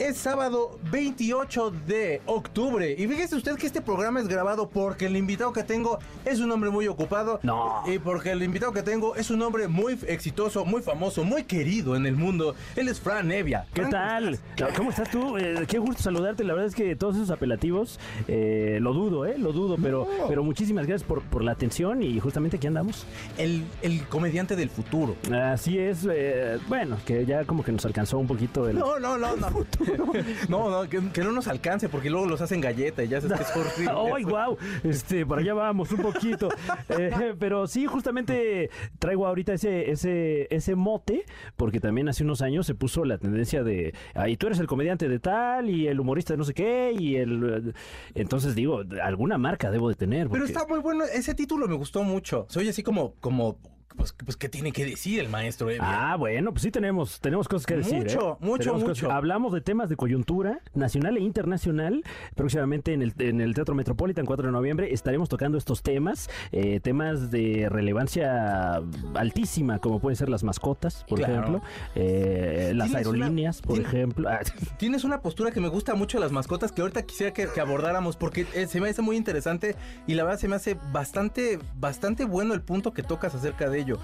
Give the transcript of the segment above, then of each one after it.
es sábado 28 de octubre. Y fíjese usted que este programa es grabado porque el invitado que tengo es un hombre muy ocupado. No. Y porque el invitado que tengo es un hombre muy exitoso, muy famoso, muy querido en el mundo. Él es Fran Nevia. ¿Qué Fran, tal? ¿Cómo estás tú? Eh, qué gusto saludarte. La verdad es que todos esos apelativos eh, lo dudo, ¿eh? Lo dudo, pero, No. pero muchísimas gracias por, por la atención y justamente aquí andamos. El, el comediante del futuro. Así es, eh, bueno, que ya como que nos alcanzó un poquito el... No, no, no, no. No, no, que, que no nos alcance porque luego los hacen galleta y ya sabes que es horrible. ¡Ay, guau! Este, por allá vamos un poquito. Eh, pero sí, justamente traigo ahorita ese, ese, ese mote, porque también hace unos años se puso la tendencia de, ahí tú eres el comediante de tal y el humorista de no sé qué, y el... Entonces digo, alguna marca debo de tener. Pero está muy bueno, ese título me gustó mucho. Soy así como, como, pues, pues ¿qué tiene que decir el maestro Evia? Ah, bueno, pues sí tenemos, tenemos cosas que decir. Mucho, ¿eh? mucho, Tenemos mucho. Hablamos de temas de coyuntura nacional e internacional. Próximamente en el, en el Teatro Metropolitan, 4 de noviembre, estaremos tocando estos temas, eh, temas de relevancia altísima, como pueden ser las mascotas, por Claro. ejemplo, eh, las una- aerolíneas, por ejemplo. Ah, Tienes una postura que me gusta mucho de las mascotas que ahorita quisiera que, que abordáramos porque eh, se me hace muy interesante y la verdad se me hace bastante, bastante bueno el punto que tocas acerca de ello.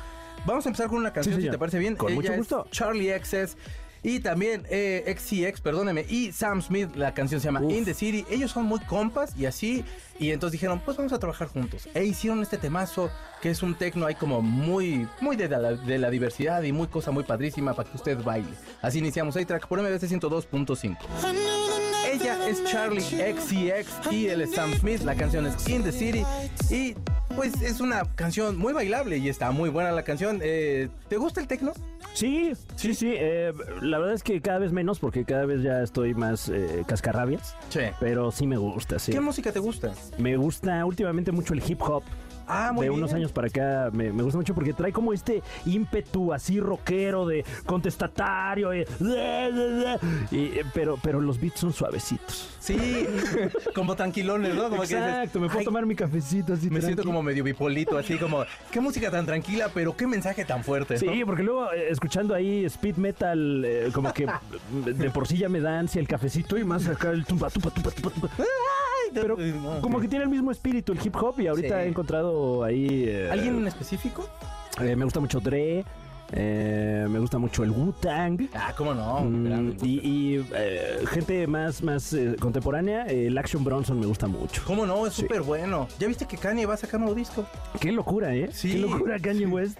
Vamos a empezar con una canción, si señor. te parece bien. Con mucho gusto. Charlie XS. Y también eh, XCX, perdóneme, y Sam Smith, la canción se llama Uf. In the City. Ellos son muy compas y así, y entonces dijeron, pues vamos a trabajar juntos. E hicieron este temazo que es un tecno ahí como muy, muy de la, de la diversidad y muy cosa muy padrísima para que usted baile. Así iniciamos A-Track por MBC 102.5. Ella es Charlie XCX y es Sam Smith. La canción es In the City. Y pues es una canción muy bailable y está muy buena la canción. Eh, ¿Te gusta el tecno? Sí, sí, sí. eh, la verdad es que cada vez menos, porque cada vez ya estoy más eh, cascarrabias. Sí. Pero sí me gusta, sí. ¿Qué música te gusta? Me gusta últimamente mucho el hip hop. Ah, muy de bien. unos años para acá me, me gusta mucho porque trae como este ímpetu así rockero de contestatario eh, y, eh, pero pero los beats son suavecitos Sí, como tranquilones, ¿no? Como que dices, exacto me puedo "Ay, tomar mi cafecito así Me siento tranqui". como medio bipolito, así como, qué música tan tranquila, pero qué mensaje tan fuerte. ¿no? Sí, porque luego eh, escuchando ahí speed metal, eh, como que de por sí ya me da ansia el cafecito y más acá el tumba, tumba, tumba, tumba, tumba. Pero No, como que tiene el mismo espíritu el hip hop y ahorita Sí. he encontrado ahí... eh, ¿Alguien en específico? eh, me gusta mucho Dre, eh, me gusta mucho el Wu-Tang. Ah, cómo no. Mm, y y, eh, gente más, más eh, contemporánea, el Action Bronson me gusta mucho. ¿Cómo no? Es Sí. súper bueno. ¿Ya viste que Kanye va a sacar un nuevo disco? Qué locura, ¿eh? Sí. Qué locura Kanye West.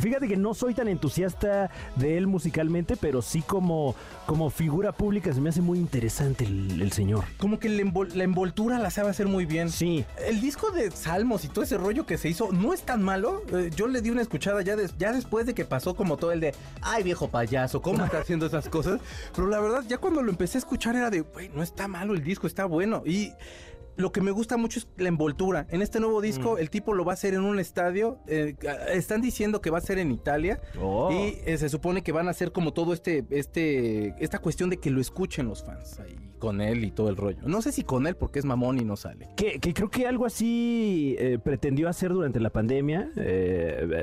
Fíjate que no soy tan entusiasta de él musicalmente, pero sí como, como figura pública se me hace muy interesante el, el señor. Como que la, envol- la envoltura la sabe hacer muy bien. Sí. El disco de Salmos y todo ese rollo que se hizo no es tan malo. Yo le di una escuchada ya, ya después de que pasó como todo el de, ay viejo payaso, ¿cómo está haciendo esas cosas? Pero la verdad, ya cuando lo empecé a escuchar era de, güey, no está malo el disco, está bueno. Y lo que me gusta mucho es la envoltura. En este nuevo disco, el tipo lo va a hacer en un estadio. eh, están diciendo que va a ser en Italia. Oh. Y eh, se supone que van a hacer como todo este, este, esta cuestión de que lo escuchen los fans ahí con él y todo el rollo. No sé si con él porque es mamón y no sale. Que, que creo que algo así eh, pretendió hacer durante la pandemia.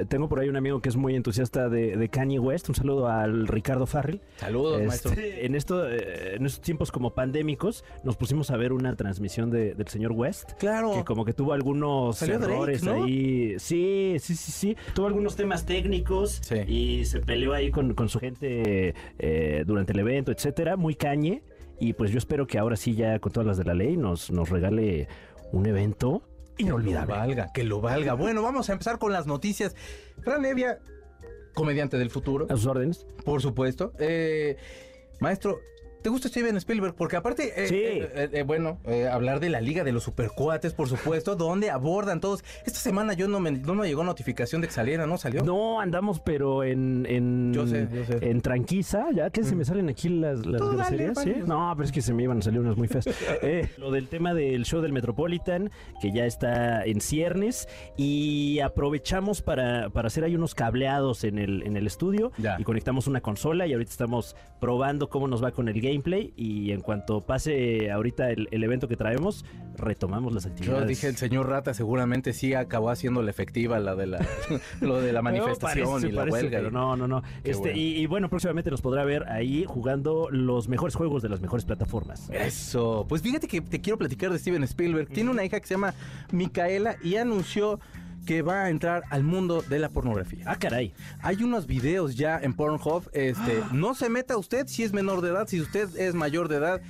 Tengo por ahí un amigo que es muy entusiasta de, de Kanye West. Un saludo al Ricardo Farrell. Saludos, maestro. Este, en, esto, en estos tiempos como pandémicos, nos pusimos a ver una transmisión de- del señor West. Claro. Que como que tuvo algunos Salió Drake, errores ¿no? ahí. Sí, sí, sí, sí. Tuvo algunos temas técnicos Sí. y se peleó ahí con, con su gente eh, durante el evento, etcétera. Muy cañe. Y pues yo espero que ahora sí, ya con todas las de la ley, nos, nos regale un evento Que lo inolvidable. valga, que lo valga. Bueno, vamos a empezar con las noticias. Fran Evia, comediante del futuro, A sus órdenes. por supuesto. Eh, maestro, ¿Te gusta Steven Spielberg? Porque aparte, eh, Sí. eh, eh, eh, bueno, hablar de la Liga de los Supercuates, por supuesto, donde abordan todos. Esta semana yo no me, no me llegó notificación de que saliera, ¿no? ¿Salió? No, andamos, pero en. en Yo sé, yo sé. En tranquiza, ya que se me salen aquí las, las dale, groserías. No, pero es que se me iban a salir unas muy feas. Lo del tema del show del Metropolitan, que ya está en ciernes, y aprovechamos para, para hacer ahí unos cableados en el, en el estudio Ya. y conectamos una consola y ahorita estamos probando cómo nos va con el gameplay y en cuanto pase ahorita el, el evento que traemos, retomamos las Yo actividades. dije, el señor Rata seguramente sí acabó haciendo la efectiva la de la, lo de la manifestación No, parece, y la parece, huelga. pero y- no, no, no. Qué Este, bueno. Y, y bueno, próximamente nos podrá ver ahí jugando los mejores juegos de las mejores plataformas. Eso. Pues fíjate que te quiero platicar de Steven Spielberg. Tiene una hija que se llama Micaela y anunció que va a entrar al mundo de la pornografía. Ah, caray. Hay unos videos ya en Pornhub. Este, no se meta usted si es menor de edad. Si usted es mayor de edad,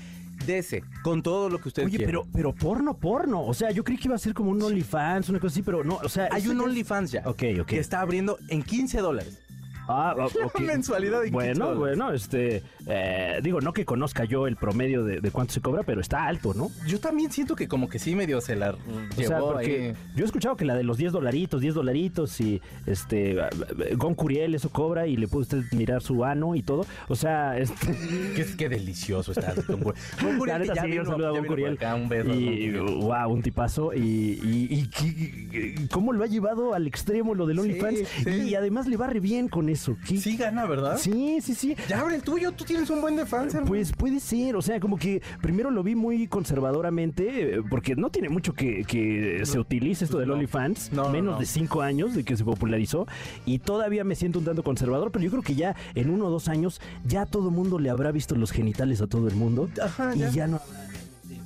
dese con todo lo que usted Oye, pero, pero porno, porno. O sea, yo creí que iba a ser como un OnlyFans, una cosa así, pero no, o sea. hay un OnlyFans ya. Ok, ok. Que está abriendo en 15 dólares. Ah, ah, ok. mensualidad de 15 Bueno, bueno, este. eh, digo, no que conozca yo el promedio de, de cuánto se cobra, pero está alto, ¿no? Yo también siento que como que sí medio se la O llevó sea, porque ahí. yo he escuchado que la de los 10 dolaritos, 10 dolaritos y este Gon Curiel eso cobra y le puede usted mirar su ano y todo. O sea, este, Qué, qué delicioso está. Don Curiel. La neta, ya sí, vino- un saludo a Gon Curiel. acá, un beso Y wow, un tipazo. Y, y- y qué- cómo lo ha llevado al extremo lo del Sí, OnlyFans. sí. Y además le va re bien con eso. ¿Qué- Sí gana, ¿verdad? Sí, sí, sí. Ya abre el tuyo, tú tienes un buen de fans, hermano. Pues puede ser, o sea, como que primero lo vi muy conservadoramente, eh, porque no tiene mucho que, que se utilice esto del no. OnlyFans, No, no, menos no. de cinco años de que se popularizó, y todavía me siento un tanto conservador, pero yo creo que ya en uno o dos años ya todo el mundo le habrá visto los genitales a todo el mundo, Ajá, y ya. ya, no habrá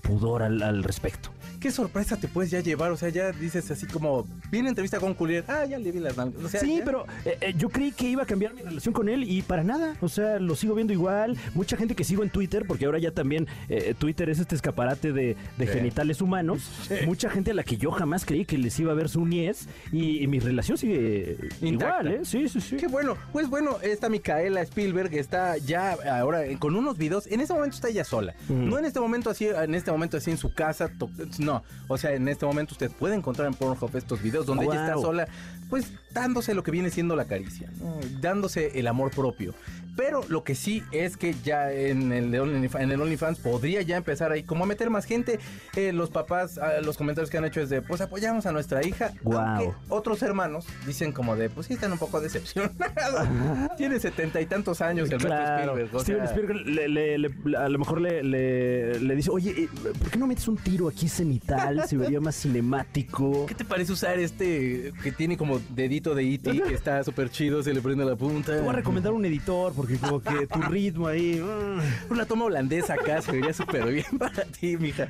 pudor al, al respecto. ¿Qué sorpresa te puedes ya llevar? O sea, ya dices así como, viene entrevista con Curiel, ah, ya le vi las nalgas. O sea, Sí, ya. pero eh, eh, yo creí que iba a cambiar mi relación con él y para nada. O sea, lo sigo viendo igual. Mucha gente que sigo en Twitter, porque ahora ya también eh, Twitter es este escaparate de, de Sí. genitales humanos. Mucha gente a la que yo jamás creí que les iba a ver su niez y, y mi relación sigue Intacta. igual, ¿eh? Sí, sí, sí. Qué bueno. Pues bueno, esta Micaela Spielberg está ya ahora con unos videos. En este momento está ella sola. No en este momento así, en este momento así en su casa. to- No. O sea, en este momento usted puede encontrar en Pornhub estos videos donde ella está Wow. sola, pues dándose lo que viene siendo la caricia, ¿no? dándose el amor propio. Pero lo que sí es que ya en el, en el OnlyFans podría ya empezar ahí como a meter más gente. Eh, los papás, ah, los comentarios que han hecho es de, pues apoyamos a nuestra hija. Guau. Aunque otros hermanos dicen como de, pues sí están un poco decepcionados. Tiene setenta y tantos años el Claro, Spielberg. o Steven sea, Spielberg le- le- le- a lo mejor le, dice, oye, eh, ¿por qué no metes un tiro aquí cenital? Se vería más cinemático. ¿Qué te parece usar este que tiene como dedito de E.T. que está súper chido, se le prende la punta? Te voy a recomendar un editor porque como que tu ritmo ahí... mm. Una toma holandesa acá se vería súper bien para ti, mija.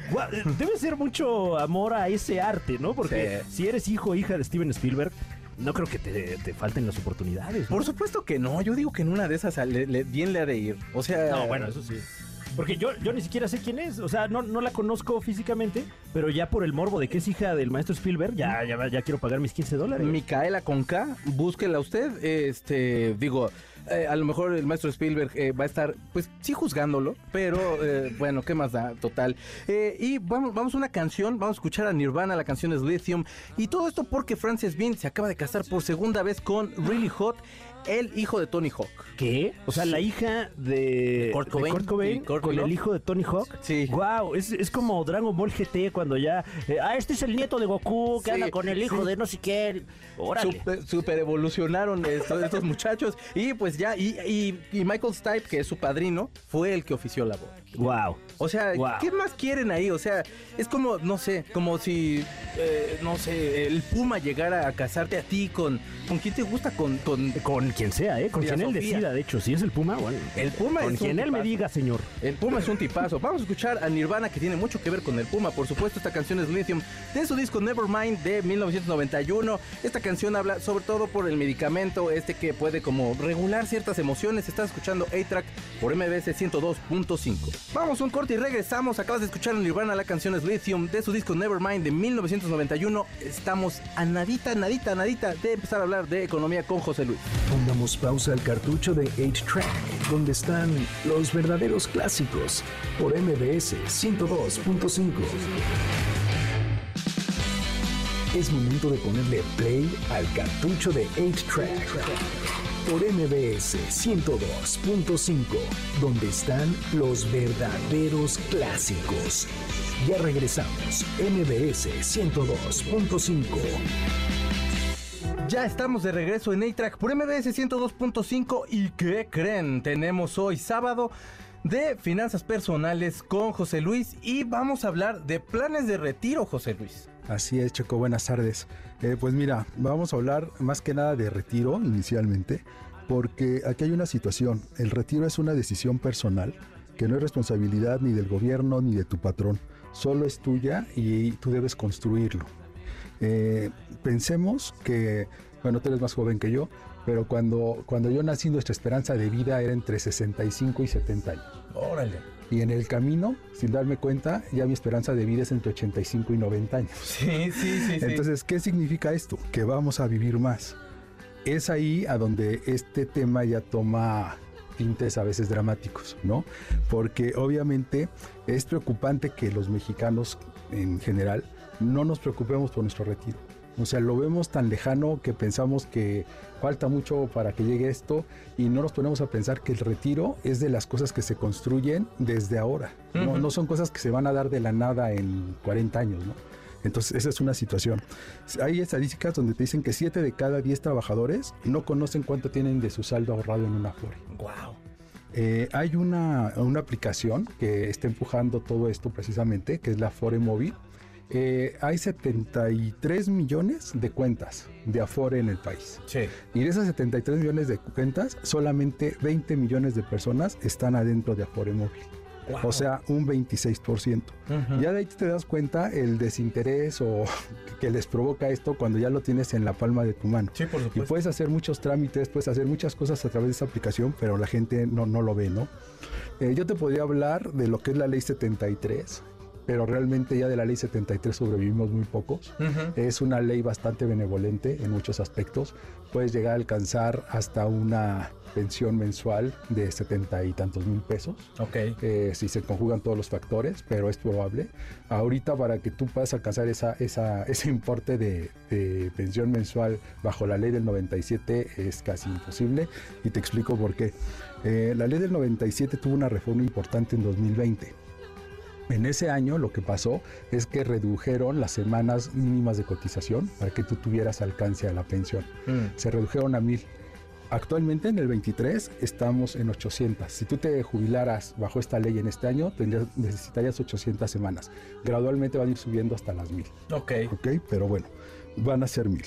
Debe ser mucho amor a ese arte, ¿no? Porque Sí. si eres hijo o hija de Steven Spielberg, no creo que te, te falten las oportunidades. ¿no? Por supuesto que no, yo digo que en una de esas le- le- bien le ha de ir. O sea, No, bueno, eso sí. Porque yo, yo ni siquiera sé quién es. O sea, no, no la conozco físicamente, pero ya por el morbo de que es hija del maestro Spielberg, ya, ya, ya quiero pagar mis 15 dólares. Micaela con K, búsquela usted. Este, digo, eh, a lo mejor el maestro Spielberg eh, va a estar, pues sí juzgándolo, pero eh, bueno, ¿qué más da? Total. Y vamos, vamos a una canción, vamos a escuchar a Nirvana, la canción es Lithium. Y todo esto porque Frances Bean se acaba de casar por segunda vez con Really Hot, el hijo de Tony Hawk. ¿Qué? O sea, la hija de, Kurt Cobain. de Cobain Courtney con el hijo de Tony Hawk. Sí. Wow, es, es como Dragon Ball GT cuando ya. eh, ah, este es el nieto de Goku que Sí, anda con el hijo sí. de no sé qué. Órale. Super, super evolucionaron estos, estos muchachos. Y pues ya, y, y- y Michael Stipe, que es su padrino, fue el que ofició la boda. Wow. O sea, Wow. ¿qué más quieren ahí? O sea, es como, no sé, como si, eh, no sé, el Puma llegara a casarte a ti con, ¿con quién te gusta? Con, con Con quien sea, ¿eh? Con quien él decida, de hecho. Si es el Puma, bueno. el Puma Con es un quien él me diga, señor. El Puma es un tipazo. Vamos a escuchar a Nirvana que tiene mucho que ver con el Puma. Por supuesto, esta canción es Lithium de su disco Nevermind de 1991. Esta canción habla sobre todo por el medicamento este que puede como regular ciertas emociones. Estás escuchando A-Track por MBS 102.5. Vamos un corte y regresamos. Acabas de escuchar a Nirvana, la canción es Lithium de su disco Nevermind de 1991. Estamos a nadita, nadita, nadita de empezar a hablar de economía con José Luis. Pongamos pausa al cartucho de 8-Track, donde están los verdaderos clásicos, por MBS 102.5. Es momento de ponerle play al cartucho de 8-Track por MBS 102.5, donde están los verdaderos clásicos. Ya regresamos, MBS 102.5. Ya estamos de regreso en A-Track por MBS 102.5 y ¿qué creen? Tenemos hoy sábado de finanzas personales con José Luis y vamos a hablar de planes de retiro, José Luis. Así es, Checo, buenas tardes. Eh, pues mira, vamos a hablar más que nada de retiro inicialmente, porque aquí hay una situación. El retiro es una decisión personal que no es responsabilidad ni del gobierno ni de tu patrón, solo es tuya y tú debes construirlo. Eh, pensemos que, bueno, tú eres más joven que yo, pero cuando, cuando yo nací nuestra esperanza de vida era entre 65 y 70 años. Órale. Y en el camino, sin darme cuenta, ya mi esperanza de vida es entre 85 y 90 años. Sí, sí, sí. Entonces, ¿qué significa esto? Que vamos a vivir más. Es ahí a donde este tema ya toma tintes a veces dramáticos, ¿no? Porque obviamente es preocupante que los mexicanos en general no nos preocupemos por nuestro retiro. O sea, lo vemos tan lejano que pensamos que falta mucho para que llegue esto y no nos ponemos a pensar que el retiro es de las cosas que se construyen desde ahora. no, no son cosas que se van a dar de la nada en 40 años, ¿no? Entonces, esa es una situación. Hay estadísticas donde te dicen que 7 de cada 10 trabajadores no conocen cuánto tienen de su saldo ahorrado en una flor. Wow. Eh, hay una, una, aplicación que está empujando todo esto precisamente, que es la Afore Móvil. Eh, hay 73 millones de cuentas de Afore en el país. Sí. Y de esas 73 millones de cuentas, solamente 20 millones de personas están adentro de Afore Móvil. Wow. O sea, un 26%. Uh -huh. Ya de ahí te das cuenta el desinterés o que les provoca esto cuando ya lo tienes en la palma de tu mano. Sí, por supuesto. Y puedes hacer muchos trámites, puedes hacer muchas cosas a través de esa aplicación, pero la gente no, no lo ve, ¿no? Eh, yo te podría hablar de lo que es la ley 73, pero realmente ya de la ley 73 sobrevivimos muy pocos. Uh -huh. Es una ley bastante benevolente en muchos aspectos. Puedes llegar a alcanzar hasta una pensión mensual de setenta y tantos mil pesos. Ok. Eh, si se conjugan todos los factores, pero es probable. Ahorita para que tú puedas alcanzar esa, esa, ese importe de, de, pensión mensual bajo la ley del 97 es casi imposible y te explico por qué. Eh, la ley del 97 tuvo una reforma importante en 2020. En ese año lo que pasó es que redujeron las semanas mínimas de cotización para que tú tuvieras alcance a la pensión. Mm. Se redujeron a mil. Actualmente en el 23 estamos en 800. Si tú te jubilaras bajo esta ley en este año, tendrías, necesitarías 800 semanas. Gradualmente van a ir subiendo hasta las 1000. Ok. Ok, pero bueno, van a ser 1000.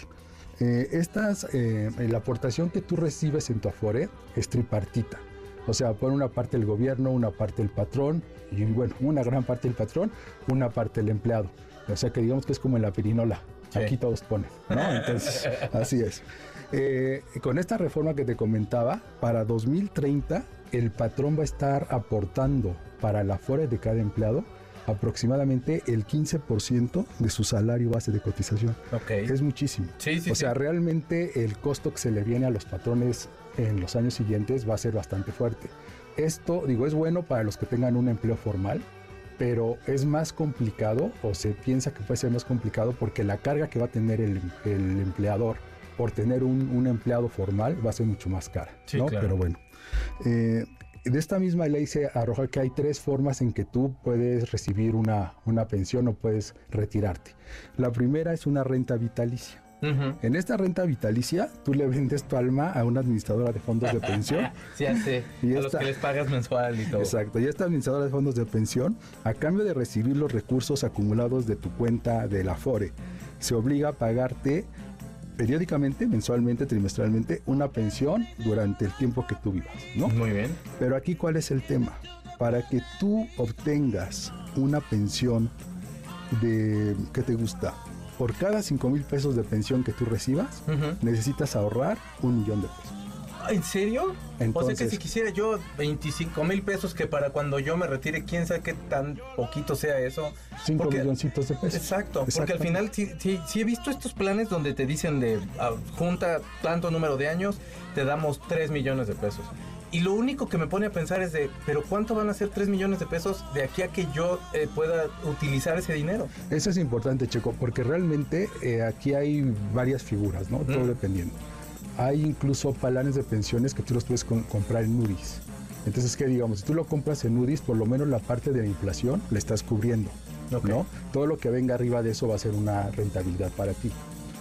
Eh, estas, eh, la aportación que tú recibes en tu Afore es tripartita. O sea, por una parte el gobierno, una parte el patrón y bueno, una gran parte el patrón, una parte el empleado. O sea que digamos que es como en la pirinola. Sí. Aquí todos ponen, ¿no? Entonces, así es. Eh, con esta reforma que te comentaba, para 2030 el patrón va a estar aportando para la fuera de cada empleado aproximadamente el 15% de su salario base de cotización. Okay. Es muchísimo. Sí, sí, o sea, realmente el costo que se le viene a los patrones en los años siguientes va a ser bastante fuerte. Esto, digo, es bueno para los que tengan un empleo formal, pero es más complicado o se piensa que puede ser más complicado porque la carga que va a tener el, el empleador por tener un, un, empleado formal va a ser mucho más cara. Sí, ¿no? claro. Pero bueno. Eh, de esta misma ley se arroja que hay tres formas en que tú puedes recibir una, una pensión o puedes retirarte. La primera es una renta vitalicia. Uh -huh. En esta renta vitalicia, tú le vendes tu alma a una administradora de fondos de pensión. sí, sí. Y a esta, los que les pagas mensual y todo. Exacto. Y esta administradora de fondos de pensión, a cambio de recibir los recursos acumulados de tu cuenta de la FORE, se obliga a pagarte periódicamente, mensualmente, trimestralmente, una pensión durante el tiempo que tú vivas, ¿no? Muy bien. Pero aquí, ¿cuál es el tema? Para que tú obtengas una pensión de, ¿qué te gusta? Por cada 5 mil pesos de pensión que tú recibas, uh -huh. necesitas ahorrar un millón de pesos. ¿En serio? o sea que Entonces- si quisiera yo 25 mil pesos, que para cuando yo me retire, quién sabe qué tan poquito sea eso. 5 Porque- milloncitos de pesos. Exacto, porque al final sí, sí, sí he visto estos planes donde te dicen de ah, junta tanto número de años, te damos 3 millones de pesos. Y lo único que me pone a pensar es de, pero ¿cuánto van a ser 3 millones de pesos de aquí a que yo eh, pueda utilizar ese dinero? Eso es importante, Checo, porque realmente eh, aquí hay varias figuras, ¿no? Todo dependiendo. Hay incluso planes de pensiones que tú los puedes com- comprar en UDIs. Entonces, ¿qué digamos? Si tú lo compras en UDIs, por lo menos la parte de la inflación la estás cubriendo. ¿no? Todo lo que venga arriba de eso va a ser una rentabilidad para ti.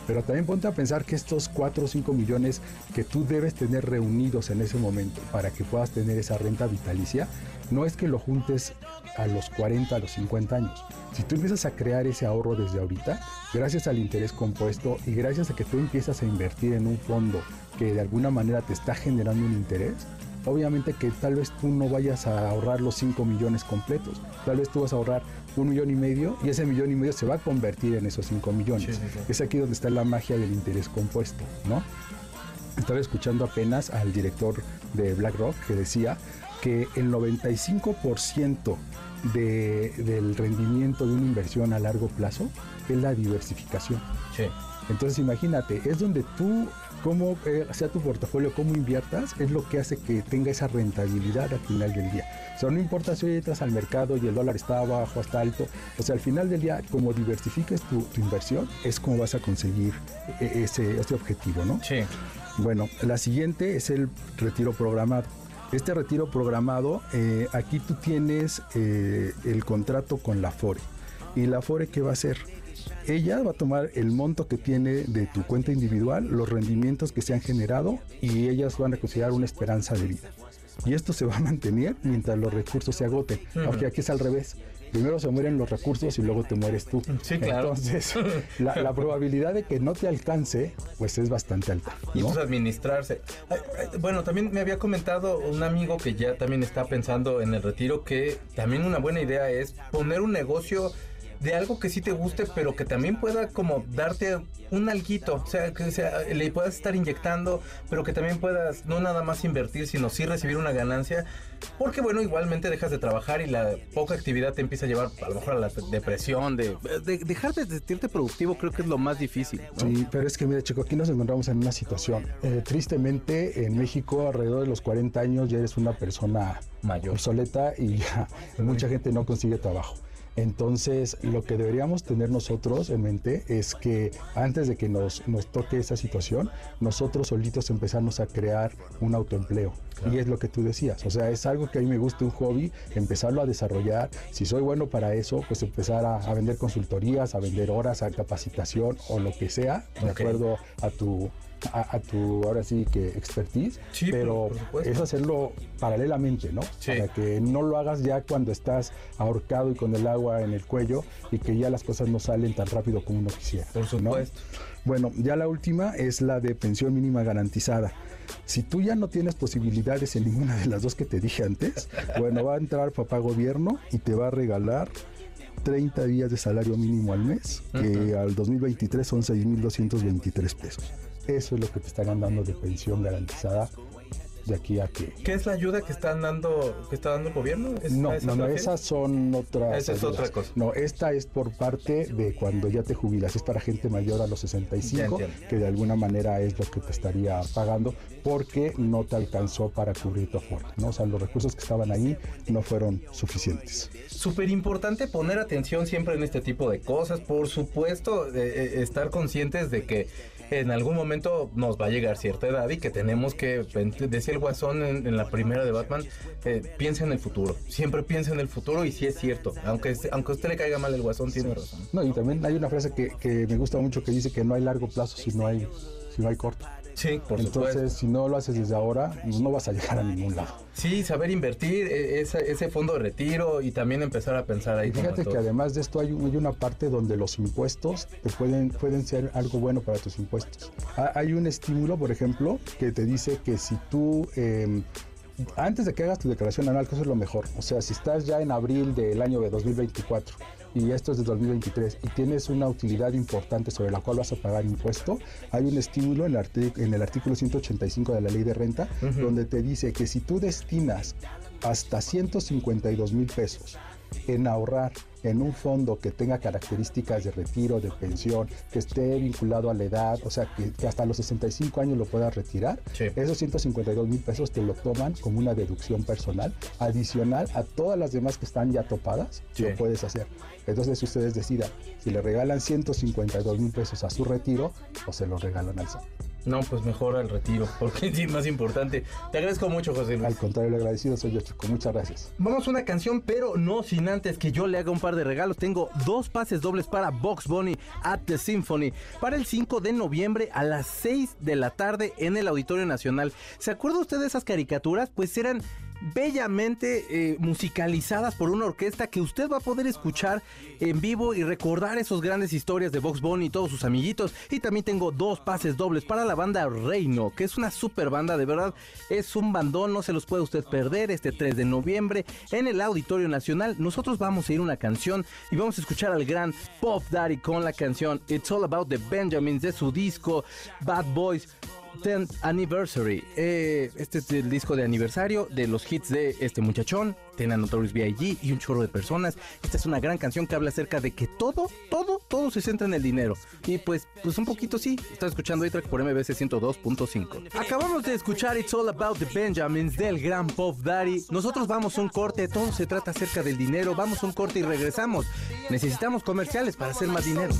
Pero también ponte a pensar que estos 4 o 5 millones que tú debes tener reunidos en ese momento para que puedas tener esa renta vitalicia, no es que lo juntes a los 40, a los 50 años. Si tú empiezas a crear ese ahorro desde ahorita, gracias al interés compuesto y gracias a que tú empiezas a invertir en un fondo que de alguna manera te está generando un interés, obviamente que tal vez tú no vayas a ahorrar los 5 millones completos, tal vez tú vas a ahorrar un millón y medio y ese millón y medio se va a convertir en esos 5 millones. Sí, sí, sí. Es aquí donde está la magia del interés compuesto, ¿no? Estaba escuchando apenas al director de BlackRock que decía que el 95% de, del rendimiento de una inversión a largo plazo es la diversificación. Sí. Entonces imagínate, es donde tú, como eh, sea tu portafolio, cómo inviertas, es lo que hace que tenga esa rentabilidad al final del día. O sea, no importa si hoy entras al mercado y el dólar está abajo, está alto, o sea, al final del día, como diversifiques tu, tu inversión, es como vas a conseguir eh, ese, ese objetivo, ¿no? Sí. Bueno, la siguiente es el retiro programado. Este retiro programado, eh, aquí tú tienes eh, el contrato con la FORE. ¿Y la FORE qué va a hacer? Ella va a tomar el monto que tiene de tu cuenta individual, los rendimientos que se han generado y ellas van a considerar una esperanza de vida. Y esto se va a mantener mientras los recursos se agoten. Aunque aquí es al revés. Primero se mueren los recursos y luego te mueres tú. Sí, claro. Entonces, la, la probabilidad de que no te alcance, pues es bastante alta. Y entonces administrarse. Ay, ay, Bueno, también me había comentado un amigo que ya también está pensando en el retiro que también una buena idea es poner un negocio de algo que sí te guste, pero que también pueda como darte un alguito, o sea, que sea, le puedas estar inyectando, pero que también puedas no nada más invertir, sino sí recibir una ganancia, porque bueno, igualmente dejas de trabajar y la poca actividad te empieza a llevar a lo mejor a la depresión, de, de dejar de sentirte productivo creo que es lo más difícil. ¿no? Sí, pero es que mira, Chico, aquí nos encontramos en una situación. eh, tristemente, en México, alrededor de los 40 años, ya eres una persona Mayor. obsoleta y ya mucha gente no consigue trabajo. Entonces, lo que deberíamos tener nosotros en mente es que antes de que nos, nos toque esa situación, nosotros solitos empezarnos a crear un autoempleo. Y es lo que tú decías, o sea, es algo que a mí me gusta, un hobby, empezarlo a desarrollar. Si soy bueno para eso, pues empezar a, a vender consultorías, a vender horas, a capacitación o lo que sea, de acuerdo a tu, a, a tu, ahora sí que expertise, Sí, pero es hacerlo paralelamente, ¿no? Sí. Para que no lo hagas ya cuando estás ahorcado y con el agua en el cuello y que ya las cosas no salen tan rápido como uno quisiera. Por ¿no? supuesto. Bueno, ya la última es la de pensión mínima garantizada. Si tú ya no tienes posibilidades en ninguna de las dos que te dije antes, bueno, va a entrar papá gobierno y te va a regalar 30 días de salario mínimo al mes, que al 2023 son 6.223 pesos. Eso es lo que te están dando de pensión garantizada de aquí a que... ¿Qué es la ayuda que están dando, que está dando el gobierno? ¿Es- No, no, no, esas son otras. Esa es otra cosa. No, esta es por parte de cuando ya te jubilas, es para gente mayor a los 65, Ya entiendo. que de alguna manera es lo que te estaría pagando porque no te alcanzó para cubrir tu aforo, ¿no? O sea, los recursos que estaban ahí no fueron suficientes. Súper importante poner atención siempre en este tipo de cosas. Por supuesto, eh, eh, estar conscientes de que en algún momento nos va a llegar cierta edad y que tenemos que, decía el guasón en, en la primera de Batman, eh, piensa en el futuro. Siempre piensa en el futuro y sí es cierto. Aunque, aunque a usted le caiga mal el guasón, tiene razón. No, y también hay una frase que, que me gusta mucho que dice que no hay largo plazo si no hay, si no hay corto. Sí, por Entonces, supuesto. si no lo haces desde ahora, no vas a llegar a ningún lado. Sí, saber invertir eh, ese, ese fondo de retiro y también empezar a pensar ahí. Y fíjate que además de esto hay, un- hay una parte donde los impuestos te pueden, pueden ser algo bueno para tus impuestos. Ha- Hay un estímulo, por ejemplo, que te dice que si tú, eh, antes de que hagas tu declaración anual, que eso es lo mejor, o sea, si estás ya en abril del año de 2024 y esto es de 2023 y tienes una utilidad importante sobre la cual vas a pagar impuesto, hay un estímulo en el, arti- en el artículo 185 de la ley de renta donde te dice que si tú destinas hasta 152 mil pesos en ahorrar en un fondo que tenga características de retiro, de pensión, que esté vinculado a la edad, o sea, que, que hasta los 65 años lo puedas retirar, Sí. esos 152 mil pesos te lo toman como una deducción personal adicional a todas las demás que están ya topadas, Sí. lo puedes hacer. Entonces ustedes decidan si le regalan 152 mil pesos a su retiro o se lo regalan al SAT. No, pues mejor al retiro, porque es más importante. Te agradezco mucho, José Luis. Al contrario, el agradecido soy yo, Chico. Muchas gracias. Vamos a una canción, pero no sin antes que yo le haga un par de regalos. Tengo dos pases dobles para Box Bunny at the Symphony para el 5 de noviembre a las 6 de la tarde en el Auditorio Nacional. ¿Se acuerda usted de esas caricaturas? Pues eran bellamente eh, musicalizadas por una orquesta que usted va a poder escuchar en vivo y recordar esos grandes historias de Box Bunny y todos sus amiguitos. Y también tengo dos pases dobles para la banda Reino, que es una super banda, de verdad es un bandón, no se los puede usted perder este 3 de noviembre en el Auditorio Nacional. Nosotros vamos a ir una canción y vamos a escuchar al gran Pop Daddy con la canción It's All About the Benjamins de su disco Bad Boys. 10th Anniversary. Eh, este es el disco de aniversario de los hits de este muchachón. Tiene a Notorious B.I.G. y un chorro de personas. Esta es una gran canción que habla acerca de que todo, todo, todo se centra en el dinero. Y pues, pues un poquito sí. Está escuchando A-Track por MBC 102.5. Acabamos de escuchar It's All About the Benjamins del gran Pop Daddy. Nosotros vamos a un corte. Todo se trata acerca del dinero. Vamos a un corte y regresamos. Necesitamos comerciales para hacer más dinero.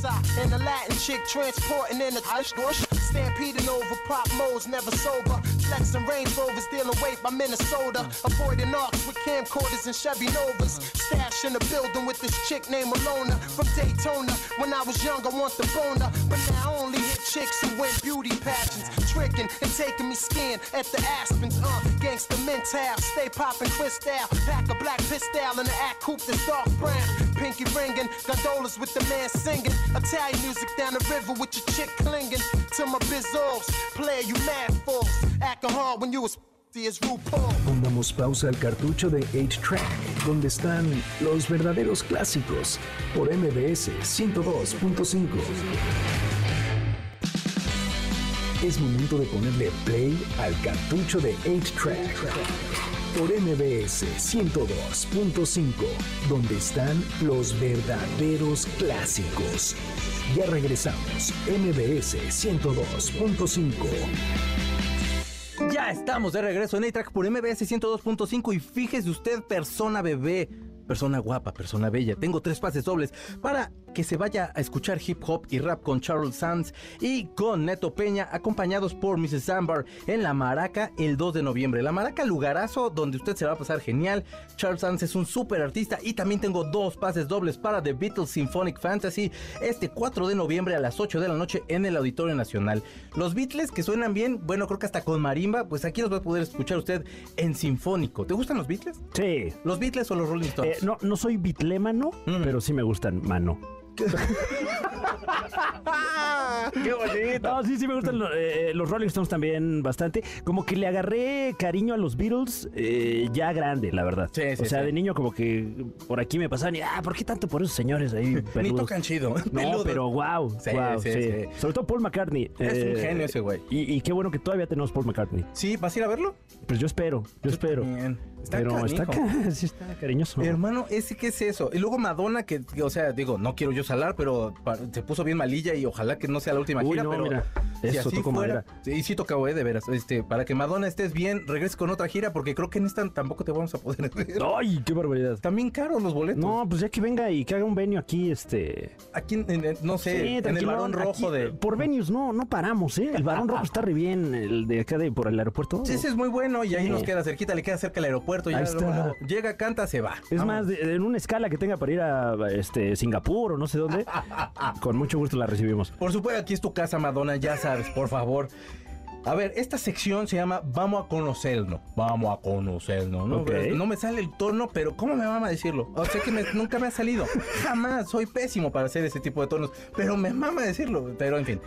In a. Stampeding over pop modes, never sober. Flexing Range Rovers, dealing weight by Minnesota. Avoiding arcs with camcorders and Chevy Novas. Stash in the building with this chick named Alona from Daytona. When I was young, I want the boner. But now I only hit chicks who win beauty pageants. Tricking and taking me skiing at the Aspens. Uh, gangsta mental, stay popping crystal. Pack a black pistol and the act coupe that's dark brown. Pinky ringing, gondolas with the man singing. Italian music down the river with your chick clinging to my Pongamos pausa al cartucho de 8-Track, donde están los verdaderos clásicos, por MBS 102.5. Es momento de ponerle play al cartucho de 8-Track, por MBS 102.5, donde están los verdaderos clásicos. Ya regresamos, MBS 102.5. Ya estamos de regreso en A-Track por MBS 102.5 y fíjese usted, persona bebé, persona guapa, persona bella. Tengo tres pases dobles para que se vaya a escuchar hip hop y rap con Charles Sands y con Neto Peña, acompañados por Mrs. Zambar en La Maraca el 2 de noviembre. La Maraca, lugarazo donde usted se va a pasar genial. Charles Sands es un súper artista y también tengo dos pases dobles para The Beatles Symphonic Fantasy este 4 de noviembre a las 8 de la noche en el Auditorio Nacional. Los Beatles que suenan bien, bueno, creo que hasta con marimba, pues aquí los va a poder escuchar usted en sinfónico. ¿Te gustan los Beatles? Sí. ¿Los Beatles o los Rolling Stones? Eh, no, no soy bitlémano, Mm. pero sí me gustan mano. ¡Qué bonito! No, sí, sí me gustan eh, los Rolling Stones también bastante. Como que le agarré cariño a los Beatles eh, ya grande, la verdad. Sí, sí, o sea, sí. de niño como que por aquí me pasaban y, ah, ¿por qué tanto por esos señores ahí Ni peludos? tocan chido. No, peludos. pero wow, Sí, wow, sí, sí, sí. Sobre todo Paul McCartney. eh, Es un genio ese güey. Y, y qué bueno que todavía tenemos Paul McCartney. ¿Sí? ¿Vas a ir a verlo? Pues yo espero, yo espero. Bien. Está pero está, canijo. ca- sí está cariñoso. Hermano, ese qué es eso. Y luego Madonna, que, que, o sea, digo, no quiero yo salar, pero se puso bien malilla y ojalá que no sea la última Uy, gira, no, pero mira, si eso así fuera, sí, sí toca, güey, de veras. Este, para que Madonna estés bien, regrese con otra gira, porque creo que en esta tampoco te vamos a poder ver. Ay, qué barbaridad. También caros los boletos. No, pues ya que venga y que haga un venio aquí, este. Aquí, en- en- no sé, Sí, en el varón rojo aquí, de. Por venues no, no paramos, ¿eh? El varón rojo está re bien, el de acá de por el aeropuerto. Sí, ese es muy bueno y ahí Sí. nos queda cerquita, le queda cerca el aeropuerto. Ya luego, llega, canta, se va. Es Vamos. más, en una escala que tenga para ir a este, Singapur o no sé dónde, con mucho gusto la recibimos. Por supuesto, aquí es tu casa, Madonna, ya sabes, por favor. A ver, esta sección se llama Vamos a conocernos. Vamos a conocernos, ¿no? Me sale el tono, pero ¿cómo me mama decirlo? O sea que me- nunca me ha salido. Jamás. Soy pésimo para hacer ese tipo de tonos. Pero me mama decirlo. Pero en fin.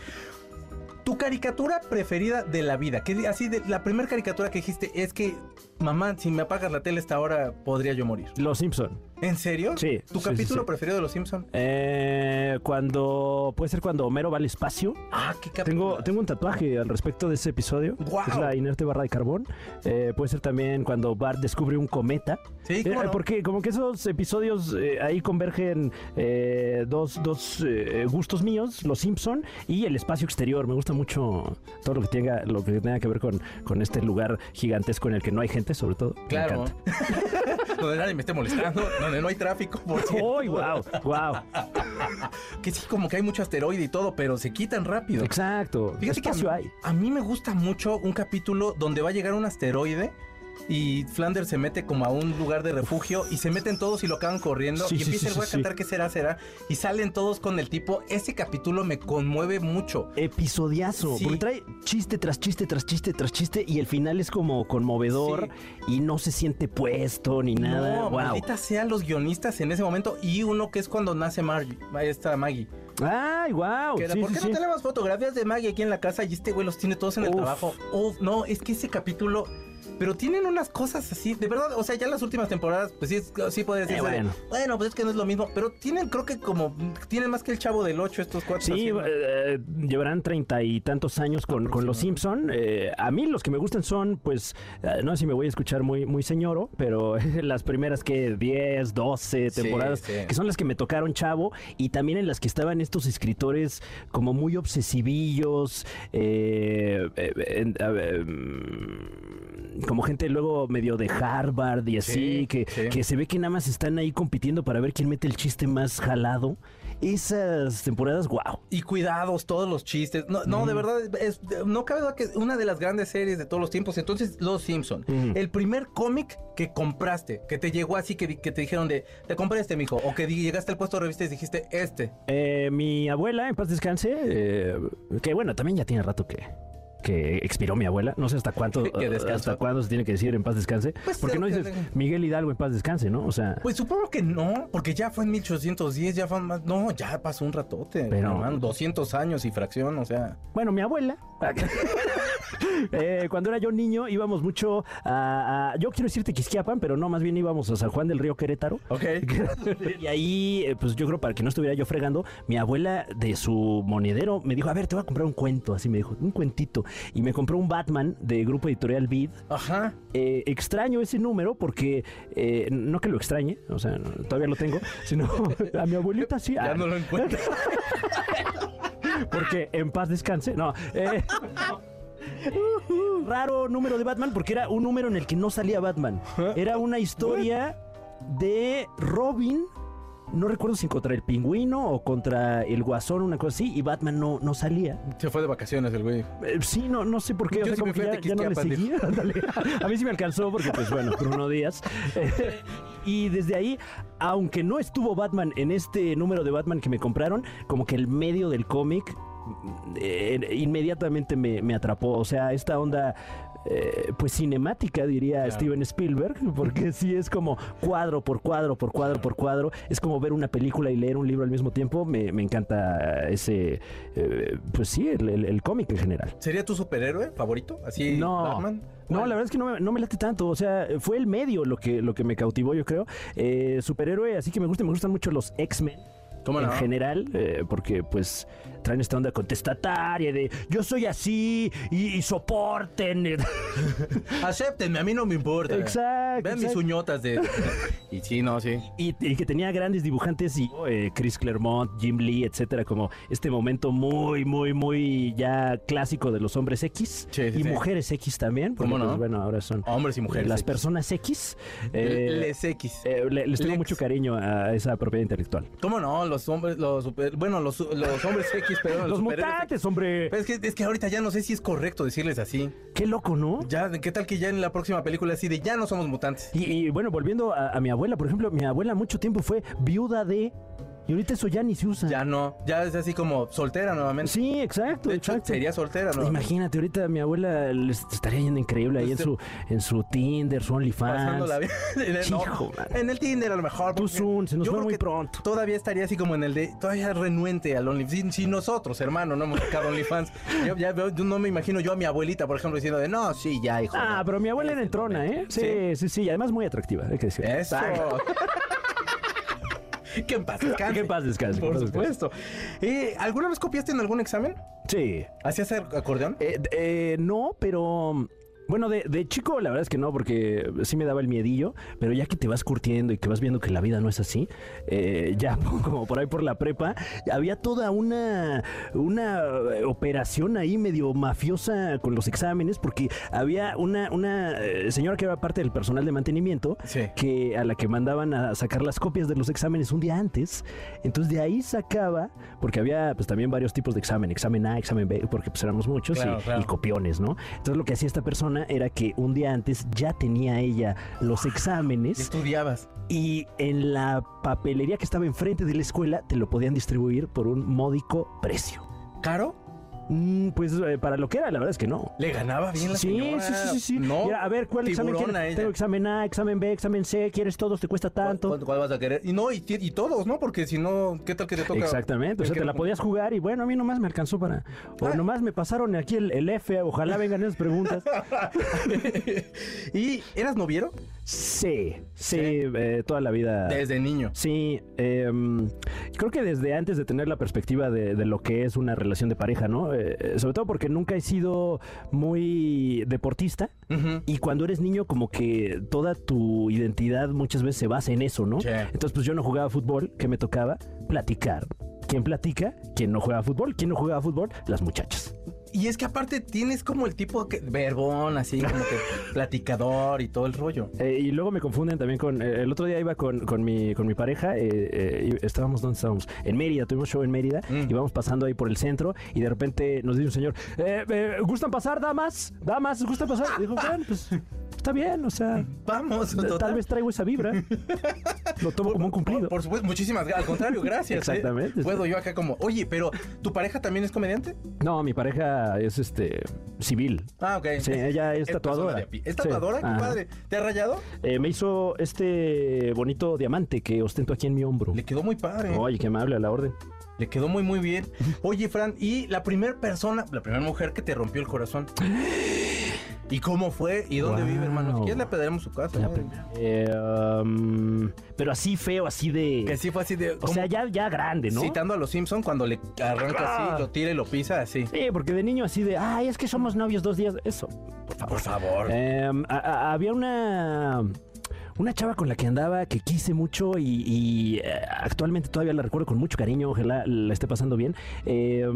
Tu caricatura preferida de la vida. Que así de, la primera caricatura que dijiste es que mamá, si me apagas la tele esta hora, podría yo morir. Los Simpson. ¿En serio? Sí, ¿Tu sí, capítulo sí, sí. preferido de Los Simpson? Eh, cuando puede ser cuando Homero va al espacio. Ah, qué capítulo. Tengo, tengo un tatuaje al respecto de ese episodio. ¡Guau! Es la inerte barra de carbón. Eh, puede ser también cuando Bart descubre un cometa. Sí, Eh, no. Porque como que esos episodios eh, ahí convergen eh, dos, dos eh, gustos míos, los Simpson y el espacio exterior. Me gusta mucho todo lo que tenga, lo que tenga que ver con, con este lugar gigantesco en el que no hay gente, sobre todo. Me Claro. nadie me esté molestando, donde no hay tráfico, por cierto. ¡Uy, wow! ¡Wow! Que sí, como que hay mucho asteroide y todo, pero se quitan rápido. Exacto. Fíjate que a espacio hay. a mí me gusta mucho un capítulo donde va a llegar un asteroide y Flanders se mete como a un lugar de refugio y se meten todos y lo acaban corriendo Sí, y sí, empieza sí, el güey sí, a cantar sí. qué será, será y salen todos con el tipo. Ese capítulo me conmueve mucho. Episodiazo, Sí. porque trae chiste tras chiste tras chiste tras chiste y el final es como conmovedor y no se siente puesto ni nada. No, wow. maldita sean los guionistas en ese momento y uno que es cuando nace Margie, ahí está Maggie. Ay, wow. Que era, Sí, ¿Por sí, qué sí. no tenemos fotografías de Maggie aquí en la casa y este güey los tiene todos en el Uf. trabajo? Uf, no, es que ese capítulo... Pero tienen unas cosas así, de verdad, o sea, ya las últimas temporadas, pues sí, sí puede decirse, Eh, de, bueno. bueno, pues es que no es lo mismo, pero tienen, creo que como, tienen más que el chavo del 8 estos cuatro. Sí, eh, llevarán treinta y tantos años con, con los Simpson. Eh, a mí los que me gustan son, pues, eh, no sé si me voy a escuchar muy, muy señoro, pero las primeras que 10, 12 Sí, temporadas, sí. que son las que me tocaron chavo, y también en las que estaban estos escritores como muy obsesivillos, eh, como gente luego medio de Harvard y así, Sí, que, sí. que se ve que nada más están ahí compitiendo para ver quién mete el chiste más jalado. Esas temporadas, wow. Y cuidados, todos los chistes. No, no de verdad, es, no cabe duda que una de las grandes series de todos los tiempos. Entonces, Los Simpson. El primer cómic que compraste, que te llegó así, que, que te dijeron de, te compré este, mijo. O que llegaste al puesto de revistas y dijiste, este. Eh, mi abuela, en paz descanse, eh, que bueno, también ya tiene rato que, que expiró mi abuela. No sé hasta cuánto, descansó. hasta cuándo se tiene que decir en paz descanse. Pues, porque no eh, dices Miguel Hidalgo en paz descanse, ¿no? O sea, Pues supongo que no, porque ya fue en 1810, ya fue más. No, ya pasó un ratote. Pero- hermano, 200 años y fracción, o sea. bueno, mi abuela. eh, cuando era yo niño íbamos mucho a, a- yo quiero decirte Quisquiapan, pero no, más bien íbamos a San Juan del Río Querétaro. Ok. y ahí, eh, pues yo creo para que no estuviera yo fregando, mi abuela de su monedero me dijo, a ver, te voy a comprar un cuento, así me dijo, un cuentito. Y me compró un Batman de Grupo Editorial Vid. Ajá. Eh, extraño ese número porque, eh, no que lo extrañe, o sea, no, todavía lo tengo, sino a mi abuelita sí. Ya no lo encuentro. Porque en paz descanse. No. eh, raro número de Batman porque era un número en el que no salía Batman. Era una historia de Robin. No recuerdo si contra el pingüino o contra el guasón, una cosa así, y Batman no, no salía. Se fue de vacaciones el güey. Eh, sí, no, no sé por qué. Yo o sea, sí como me que fui a ya, ya no le seguía. A mí sí me alcanzó porque, pues bueno, Bruno Díaz. Eh, y desde ahí, aunque no estuvo Batman en este número de Batman que me compraron, como que el medio del cómic eh, inmediatamente me, me atrapó. O sea, esta onda. Eh, pues cinemática diría Claro. Steven Spielberg porque sí es como cuadro por cuadro por cuadro por cuadro es como ver una película y leer un libro al mismo tiempo me, me encanta ese eh, pues sí el- el- el cómic en general ¿Sería tu superhéroe favorito? Así, no, Batman. no, la verdad es que no me, no me late tanto. O sea, fue el medio lo que, lo que me cautivó, yo creo. Eh, superhéroe, así que me gusta, me gustan mucho los X-Men. ¿Cómo en no? general, eh, porque pues traen esta onda contestataria de yo soy así y, y soporten. Acéptenme, a mí no me importa. Exacto, Vean mis uñotas de. y sí, no, sí. Y, y que tenía grandes dibujantes y eh, Chris Claremont, Jim Lee, etcétera, como este momento muy, muy, muy ya clásico de los hombres X Sí, sí, y sí. mujeres X también. Porque, ¿Cómo no? pues, bueno, ahora son Hombres y mujeres. las X. personas X. eh, Les X. eh, le- les tengo Lex. mucho cariño a esa propiedad intelectual. ¿Cómo no? Los hombres, los super, bueno, los, los hombres X, Los mutantes, hombre. Pero es que, es que ahorita ya no sé si es correcto decirles así. Qué loco, ¿no? Ya, ¿qué tal que ya en la próxima película así de ya no somos mutantes? Y, y, bueno, volviendo a, a mi abuela, por ejemplo, mi abuela mucho tiempo fue viuda de Y ahorita eso ya ni se usa. Ya no, ya es así como soltera nuevamente. Sí, exacto, de hecho, exacto. sería soltera, ¿no? Imagínate, ahorita mi abuela les estaría yendo increíble ahí en su, en su Tinder, su OnlyFans. Pasándola bien. En el, Hijo, en el Tinder a lo mejor. Tú Zoom, se nos creo muy pronto. Todavía estaría así como en el de, todavía renuente al OnlyFans. Si, si nosotros, hermano, no hemos sacado OnlyFans. Yo, ya veo- yo no me imagino yo a mi abuelita, por ejemplo, diciendo de, no, sí, ya, hijo. Ah, no". pero mi abuela era entrona, ¿eh? Sí, sí, sí, además muy atractiva, hay que decir. Eso. que en paz descanse. Que en paz descanse, Por supuesto. Eh, ¿Alguna vez copiaste en algún examen? Sí. ¿Hacías acordeón? Eh, eh, no, pero... Bueno, de, de chico la verdad es que no, porque sí me daba el miedillo, pero ya que te vas curtiendo y que vas viendo que la vida no es así, eh, ya como por ahí por la prepa, había toda una, una operación ahí medio mafiosa con los exámenes, porque había una, una eh, señora que era parte del personal de mantenimiento, Sí. que a la que mandaban a sacar las copias de los exámenes un día antes. Entonces de ahí sacaba, porque había pues también varios tipos de examen, examen A, examen B, porque pues éramos muchos Claro, y, claro. y copiones, ¿no? Entonces lo que hacía esta persona era que un día antes ya tenía ella los ¿Qué exámenes estudiabas? y en la papelería que estaba enfrente de la escuela te lo podían distribuir por un módico precio. ¿Caro? Mm, pues eh, para lo que era, la verdad es que no. ¿Le ganaba bien la Sí, señora? sí, sí, sí, sí. No. Mira, a ver, ¿cuál examen quieres? Tengo examen A, examen B, examen C, ¿quieres todos? ¿Te cuesta ¿Cuál, tanto? cuál- cuál vas a querer? Y no, y, todos, ¿no? Porque si no, ¿qué tal que te toca? Exactamente, o sea, te la podías jugar y bueno, a mí nomás me alcanzó para... O Ah. nomás me pasaron aquí el, el F, ojalá vengan esas preguntas. ¿Y eras noviero? Sí, sí, eh, toda la vida... Desde niño. Sí, em, creo que desde antes de tener la perspectiva de, de lo que es una relación de pareja, ¿no? Eh, eh, sobre todo porque nunca he sido muy deportista y cuando eres niño como que toda tu identidad muchas veces se basa en eso, ¿no? Sí. Entonces pues yo no jugaba fútbol, ¿qué me tocaba? Platicar. ¿Quién platica? ¿Quién no juega fútbol? ¿Quién no juega fútbol? Las muchachas. Y es que aparte tienes como el tipo que, verbón, así como que platicador y todo el rollo. Eh, y luego me confunden también con. eh, el otro día iba con, con mi, con mi pareja. eh, eh, y estábamos, ¿dónde estábamos? En Mérida, tuvimos show en Mérida. Mm. Íbamos pasando ahí por el centro. Y de repente nos dice un señor: eh, ¿Gustan pasar, damas? ¿Damas? ¿Gustan pasar? Y dijo: Bueno, pues está bien, o sea. Vamos, Tal vez traigo esa vibra. Lo tomo como un cumplido. Por, por supuesto, muchísimas gracias. Al contrario, gracias. Exactamente. Puedo yo acá como, oye, pero ¿tu pareja también es comediante? No, mi pareja es este civil. Ah, ok. Sí, ella es tatuadora. ¿Es Sí. tatuadora? Qué Ajá. padre. ¿Te ha rayado? Eh, me hizo este bonito diamante que ostento aquí en mi hombro. Le quedó muy padre. Oye, qué amable a la orden. Le quedó muy, muy bien. Oye, Fran, ¿y la primera persona, la primera mujer que te rompió el corazón? ¿Y cómo fue? ¿Y dónde Wow. vive, hermano? Quieres le pediremos su casa. La ¿eh? um, pero así feo, así de. Que sí fue así de... o sea, ya, ya grande, ¿no? Citando a los Simpson cuando le arranca Ah. así, lo tira y lo pisa así. Sí, porque de niño así de, ay, es que somos novios dos días. Eso, por favor. Por favor. Eh, a- a- había una. Una chava con la que andaba que quise mucho y, y, eh, actualmente todavía la recuerdo con mucho cariño, ojalá la esté pasando bien. Eh,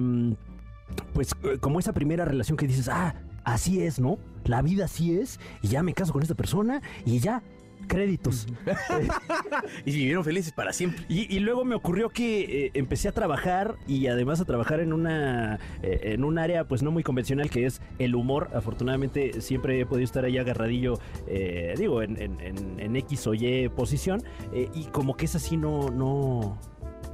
pues eh, como esa primera relación que dices, ah, así es, ¿no? La vida así es y ya me caso con esta persona y ya, créditos. Y vivieron felices para siempre. Y, y luego me ocurrió que eh, empecé a trabajar y además a trabajar en una eh, en un área pues no muy convencional que es el humor. Afortunadamente siempre he podido estar ahí agarradillo, eh, digo, en, en- en- en X o Y posición. y como que es así no, no,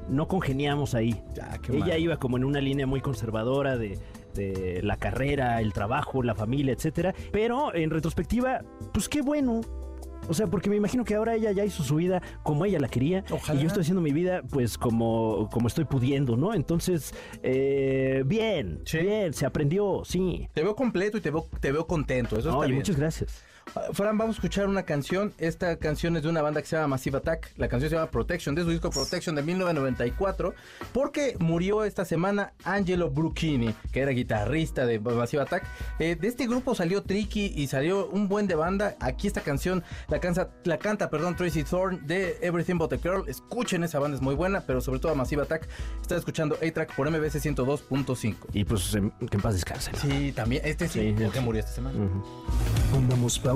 no congeniamos ahí. Ya, qué Ella mal. iba como en una línea muy conservadora de, de la carrera, el trabajo, la familia, etcétera. Pero en retrospectiva, pues qué bueno. O sea, porque me imagino que ahora ella ya hizo su vida como ella la quería. Ojalá. Y yo estoy haciendo mi vida, pues, como, como estoy pudiendo, ¿no? Entonces, eh, bien, Sí. bien, se aprendió, sí. Te veo completo y te veo, te veo contento. Eso está Oye, bien. muchas gracias. Fran, vamos a escuchar una canción. Esta canción es de una banda que se llama Massive Attack. La canción se llama Protection, de su disco Protection de 1994. Porque murió esta semana Angelo Brucchini, que era guitarrista de Massive Attack. Eh, de este grupo salió Tricky y salió un buen de banda. Aquí esta canción la, cansa- la canta perdón, Tracy Thorn de Everything But a Girl. Escuchen esa banda, es muy buena, pero sobre todo Massive Attack. Está escuchando A-Track por MBC 102.5. Y pues, em, que en paz descanse. Sí, también. Este sí, Sí, porque sí. murió esta semana. Pongamos pausa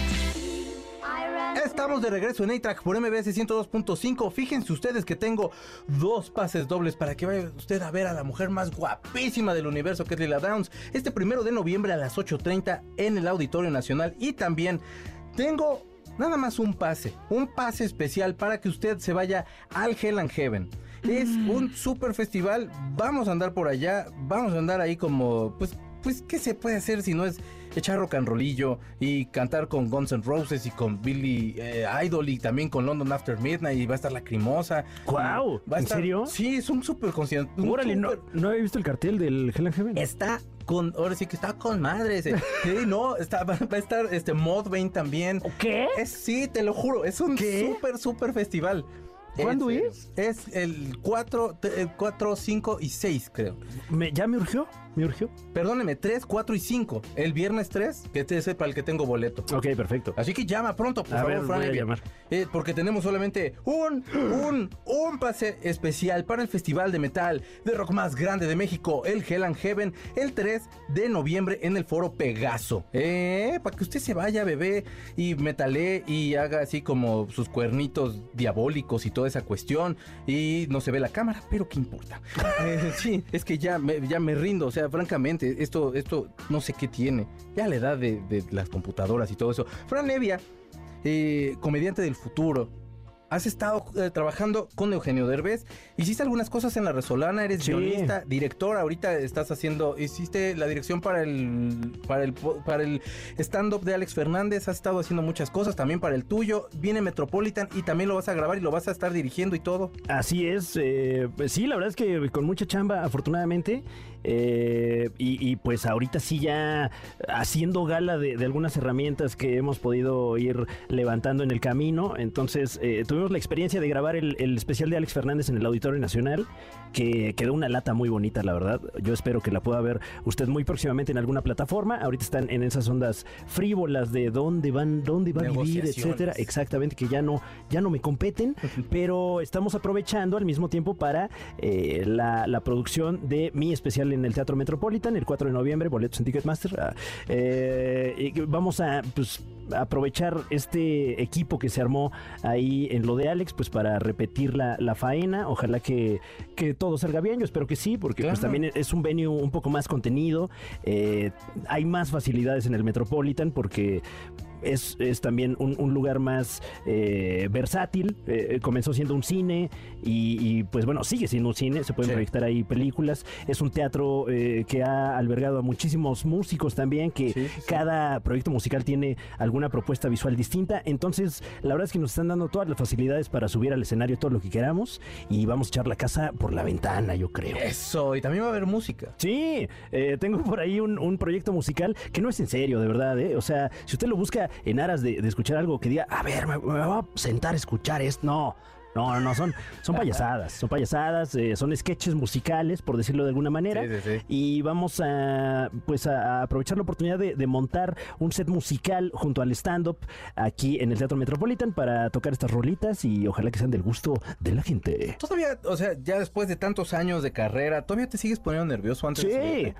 Estamos de regreso en A-Track por MBS 102.5. Fíjense ustedes que tengo dos pases dobles para que vaya usted a ver a la mujer más guapísima del universo, que es Lila Downs, este primero de noviembre a las 8.30 en el Auditorio Nacional. Y también tengo nada más un pase, un pase especial para que usted se vaya al Hell and Heaven. Es un super festival, vamos a andar por allá, vamos a andar ahí como, pues, pues, ¿qué se puede hacer si no es echar rock and rollillo y cantar con Guns N' Roses y con Billy eh, Idol y también con London After Midnight y va a estar Lacrimosa. ¡Guau! Va a ¿En estar- serio? Sí, es un super concierto. Órale, no, súper- no había visto el cartel del Hell and Heaven. Está con, ahora sí que está con madre ese. Sí, no, está, va, a estar este Modbane también. ¿Qué? Es, sí, te lo juro, es un súper, súper festival. ¿Cuándo es? Es el 4, te- el 4, 5 y 6, creo. Me- ¿Ya me urgió? ¿Me urgió? Perdóneme, 3, 4 y 5. El viernes 3, que este es para el que tengo boleto. Ok, perfecto. Así que llama pronto, por A favor, ver, Fran voy a Evia. llamar. Eh, porque tenemos solamente un, un, un pase especial para el Festival de Metal de Rock más grande de México, el Hell and Heaven, el 3 de noviembre en el Foro Pegaso. Eh, para que usted se vaya, bebé, y metalee y haga así como sus cuernitos diabólicos y toda esa cuestión. Y no se ve la cámara, pero ¿qué importa? Eh, sí, es que ya me, ya me rindo, o sea, francamente, esto, esto no sé qué tiene. Ya la edad de, las computadoras y todo eso. Fran Nevia eh, comediante del futuro. Has estado eh, trabajando con Eugenio Derbez. Hiciste algunas cosas en La Resolana, eres Sí. guionista, director. Ahorita estás haciendo, hiciste la dirección para el, para el, para el stand-up de Alex Fernández. Has estado haciendo muchas cosas también para el tuyo. Viene Metropolitan y también lo vas a grabar y lo vas a estar dirigiendo y todo. Así es, eh, pues sí, la verdad es que con mucha chamba, afortunadamente, eh, y, y, pues ahorita sí ya haciendo gala de, de algunas herramientas que hemos podido ir levantando en el camino, entonces eh, tuvimos la experiencia de grabar el, el especial de Alex Fernández en el Auditorio Nacional, que quedó una lata muy bonita, la verdad, yo espero que la pueda ver usted muy próximamente en alguna plataforma, ahorita están en esas ondas frívolas de dónde van, dónde va a vivir, etcétera, exactamente, que ya no, ya no me competen, pero estamos aprovechando al mismo tiempo para eh, la, la producción de mi especial en el Teatro Metropolitan el 4 de noviembre, boletos en Ticketmaster. ah, eh, vamos a pues, aprovechar este equipo que se armó ahí en lo de Alex, pues para repetir la, la faena. Ojalá que, que todo salga bien, yo espero que sí, porque pues también es un venue un poco más contenido. eh, hay más facilidades en el Metropolitan porque es, es también un, un lugar más eh, versátil. eh, comenzó siendo un cine y, y, pues bueno, sigue siendo un cine. Se pueden Sí. proyectar ahí películas. Es un teatro eh, que ha albergado a muchísimos músicos también, que Sí, sí, sí. cada proyecto musical tiene alguna propuesta visual distinta. Entonces, la verdad es que nos están dando todas las facilidades para subir al escenario todo lo que queramos y vamos a echar la casa por la ventana, yo creo. Eso, y también va a haber música. Sí, eh, tengo por ahí un, un proyecto musical que no es en serio, de verdad. ¿eh? O sea, si usted lo busca en aras de, de escuchar algo que diga, a ver, me, me voy a sentar a escuchar esto. No, no, no, no, son, son payasadas. Son payasadas, eh, son sketches musicales, por decirlo de alguna manera. Sí, sí, sí. Y vamos a, pues a, a aprovechar la oportunidad de, de montar un set musical junto al stand-up aquí en el Teatro Metropolitan para tocar estas rolitas y ojalá que sean del gusto de la gente. Todavía, o sea, ya después de tantos años de carrera, ¿todavía te sigues poniendo nervioso antes de Sí. subirte?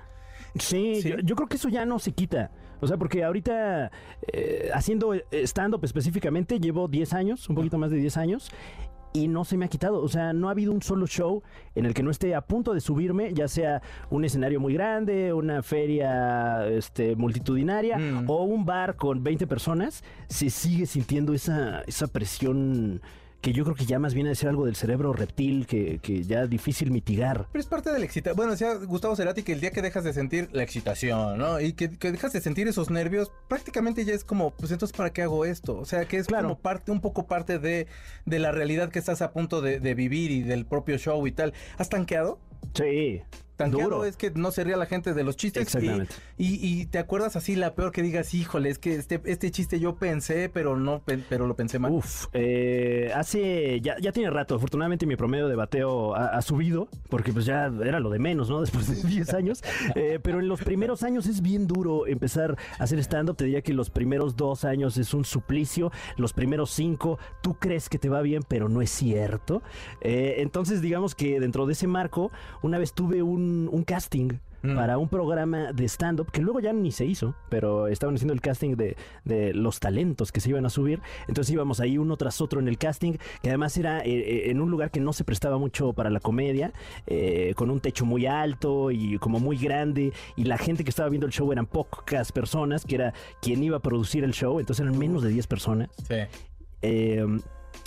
Sí, Sí. Yo, yo creo que eso ya no se quita. O sea, porque ahorita eh, haciendo stand-up específicamente llevo 10 años, un poquito más de 10 años, y no se me ha quitado. O sea, no ha habido un solo show en el que no esté a punto de subirme, ya sea un escenario muy grande, una feria este, multitudinaria Mm. o un bar con 20 personas, se sigue sintiendo esa, esa presión que yo creo que ya más viene a ser algo del cerebro reptil que, que ya es difícil mitigar. Pero es parte de la excitación. Bueno, decía Gustavo Cerati que el día que dejas de sentir la excitación, ¿no? Y que, que dejas de sentir esos nervios, prácticamente ya es como, pues entonces, ¿para qué hago esto? O sea, que es Claro. como parte, un poco parte de, de la realidad que estás a punto de, de vivir y del propio show y tal. ¿Has tanqueado? Sí, Tanqueado Duro. es que no se ría la gente de los chistes. y- Exactamente. Y, y te acuerdas así la peor que digas, híjole, es que este, este chiste yo pensé, pero no, pero lo pensé mal. Uf, eh, hace, ya, ya tiene rato, afortunadamente mi promedio de bateo ha, ha subido, porque pues ya era lo de menos, ¿no? Después de 10 años, Eh, pero en los primeros años es bien duro empezar a hacer stand-up, te diría que los primeros dos años es un suplicio, los primeros cinco tú crees que te va bien, pero no es cierto. Eh, entonces digamos que dentro de ese marco, una vez tuve un, un casting Mm. para un programa de stand-up que luego ya ni se hizo, pero estaban haciendo el casting de, de los talentos que se iban a subir. Entonces íbamos ahí uno tras otro en el casting, que además era eh, eh, en un lugar que no se prestaba mucho para la comedia, eh, con un techo muy alto y como muy grande. Y la gente que estaba viendo el show eran pocas personas, que era quien iba a producir el show, entonces eran menos de 10 personas. Sí. Eh,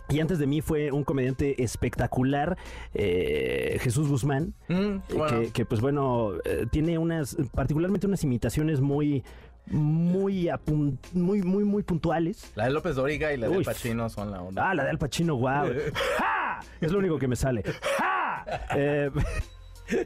y antes de mí fue un comediante espectacular, eh, Jesús Guzmán, Mm, eh, bueno, que, que, pues bueno, eh, tiene unas, particularmente unas imitaciones muy, muy, muy, muy, muy puntuales. La de López Doriga y la de Uy. Pachino son la onda. Ah, la de Al Pacino, wow. ¡Ja! Es lo único que me sale. ¡Ja! Eh,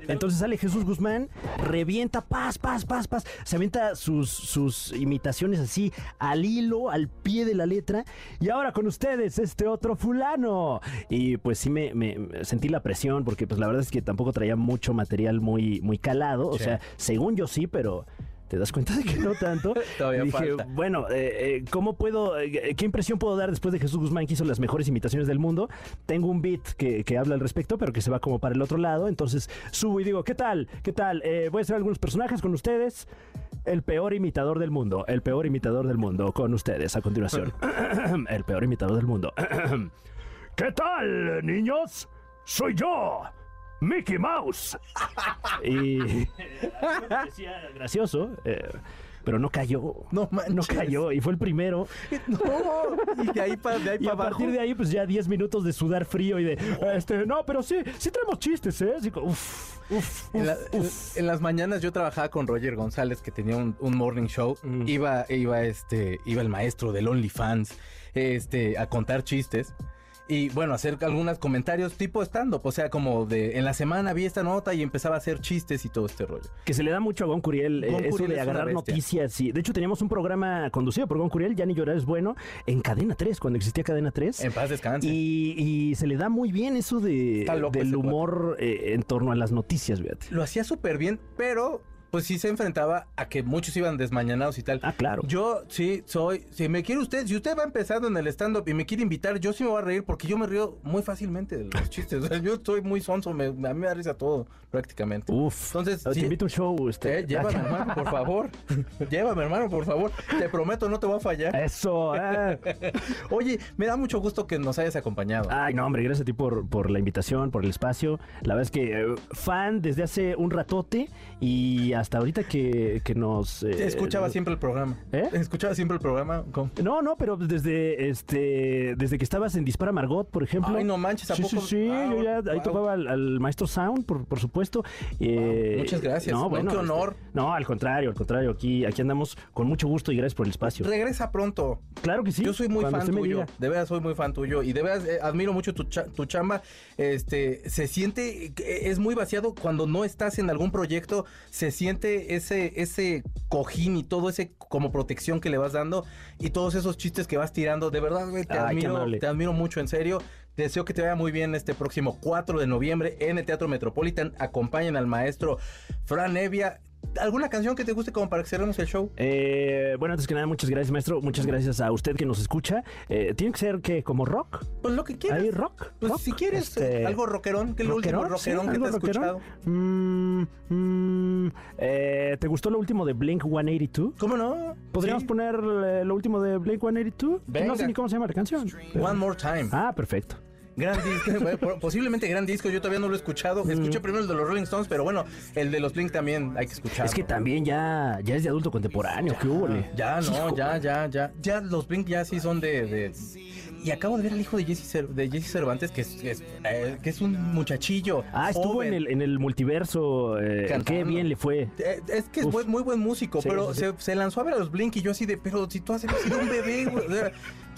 entonces sale Jesús Guzmán, revienta, paz, paz, paz, paz. Se avienta sus, sus imitaciones así al hilo, al pie de la letra. Y ahora con ustedes, este otro fulano. Y pues sí me, me- sentí la presión, porque pues la verdad es que tampoco traía mucho material muy, muy calado. O Sí. sea, según yo sí, pero. ¿Te das cuenta de que no tanto? Todavía Y dije, falta. bueno, eh, eh, ¿cómo puedo, eh, qué impresión puedo dar después de Jesús Guzmán que hizo las mejores imitaciones del mundo? Tengo un beat que, que habla al respecto, pero que se va como para el otro lado. Entonces subo y digo, ¿qué tal? ¿Qué tal? Eh, voy a hacer algunos personajes con ustedes. El peor imitador del mundo, el peor imitador del mundo con ustedes a continuación. el peor imitador del mundo. ¿Qué tal, niños? Soy yo, Mickey Mouse. y parecía gracioso, eh, pero no cayó. No cayó y fue el primero. No, y de ahí para de ahí Y pa a abajo. partir de ahí, pues ya 10 minutos de sudar frío y de, este, no, pero sí, sí tenemos chistes, ¿eh? Así como, uf, uf, En, la- uf, en- uf. en las mañanas yo trabajaba con Roger González que tenía un, un morning show. Mm. Iba, iba este, iba el maestro del OnlyFans, este, a contar chistes. Y bueno, hacer algunos comentarios tipo stand-up, o sea, como de en la semana vi esta nota y empezaba a hacer chistes y todo este rollo. Que se le da mucho a Gon Curiel, eh, Gon eso Curiel de es agarrar noticias. Y, de hecho, teníamos un programa conducido por Gon Curiel, Ya ni llorar es bueno, en Cadena 3, cuando existía Cadena 3. En paz descanse. Y, y se le da muy bien eso de, del humor eh, en torno a las noticias, fíjate. Lo hacía súper bien, pero pues sí se enfrentaba a que muchos iban desmañanados y tal. Ah, claro. Yo sí soy, si me quiere usted, si usted va empezando en el stand-up y me quiere invitar, yo sí me voy a reír porque yo me río muy fácilmente de los chistes. O sea, yo estoy muy sonso, me- a mí me da risa todo prácticamente. Uf. Entonces, te sí. invito a un show. Este, Eh, llévame, hermano, por favor. llévame, hermano, por favor. Te prometo, no te voy a fallar. Eso. eh. Oye, me da mucho gusto que nos hayas acompañado. Ay, no, hombre, gracias a ti por, por la invitación, por el espacio. La verdad es que eh, fan desde hace un ratote y hasta ahorita que, que nos... eh, Escuchaba siempre el programa. ¿Eh? Escuchaba siempre el programa. ¿Cómo? No, no, pero desde este desde que estabas en Dispara Margot, por ejemplo. Ay, no manches, ¿a Sí, poco? sí, sí, Wow, yo ya ahí wow. topaba al, al maestro Sound, por, por supuesto. Eh, muchas gracias. No, qué honor. este, no, al contrario, al contrario. Aquí, aquí andamos con mucho gusto y gracias por el espacio. Regresa pronto. Claro que sí. Yo soy muy fan tuyo. De veras soy muy fan tuyo. Y de veras eh, admiro mucho tu, cha- tu chamba. Este, se siente, es muy vaciado cuando no estás en algún proyecto. Se siente ese, ese cojín y todo ese como protección que le vas dando. Y todos esos chistes que vas tirando. De verdad, güey, te Ay, admiro. Te admiro mucho, en serio. Deseo que te vaya muy bien este próximo 4 de noviembre en el Teatro Metropolitan. Acompañen al maestro Fran Evia. ¿Alguna canción que te guste como para que cerremos el show? Eh, bueno, antes que nada, muchas gracias, maestro. Muchas gracias a usted que nos escucha. Eh, ¿Tiene que ser que como rock? Pues lo que quieras. ¿Hay rock? Pues ¿Rock? si quieres Este, eh, algo rockerón, que es lo último ¿Rockerón? Sí, que te has rockerón. escuchado. Mm, mm, eh, ¿Te gustó lo último de Blink 182? ¿Cómo no? ¿Podríamos Sí. poner eh, lo último de Blink 182? Que No Venga. sé ni cómo se llama la canción. pero- One More Time. Ah, perfecto. Gran disco, po- posiblemente gran disco. Yo todavía no lo he escuchado. Mm. Escuché primero el de los Rolling Stones, pero bueno, el de los Blink también hay que escucharlo. Es que también ya, ya es de adulto contemporáneo. ¿Qué hubo? Ya, no, ya, ya, ya. Ya los Blink ya sí son de, de, y acabo de ver al hijo de Jesse, Cer- de Jesse Cervantes, que es, es, eh, que es un muchachillo. Ah, estuvo joven. en el, en el multiverso. eh, qué bien le fue. Eh, Es que es Uf. muy buen músico, Sí, pero sí. Se, se lanzó a ver a los Blink y yo así de, pero si tú has sido un bebé, güey,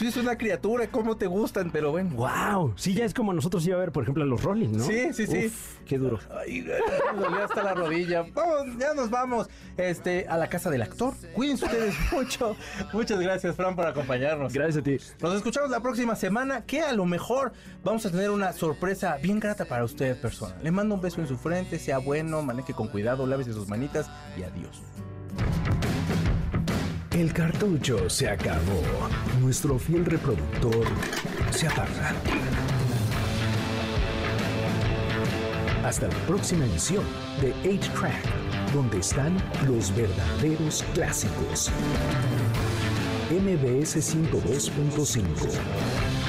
tú eres una criatura, ¿cómo te gustan? Pero bueno. ¡Wow! Sí, ya es como nosotros iba a ver, por ejemplo, a los Rolling, ¿no? Sí, sí, sí. Uf, qué duro. Ay, me dolía hasta la rodilla. Vamos, ya nos vamos este, a la casa del actor. Cuídense ustedes mucho. Muchas gracias, Fran, por acompañarnos. Gracias a ti. Nos escuchamos la próxima semana, que a lo mejor vamos a tener una sorpresa bien grata para usted, persona. Le mando un beso en su frente, sea bueno, maneje con cuidado, lávese sus manitas y adiós. El cartucho se acabó. Nuestro fiel reproductor se apaga. Hasta la próxima emisión de 8-Track, donde están los verdaderos clásicos. MBS 102.5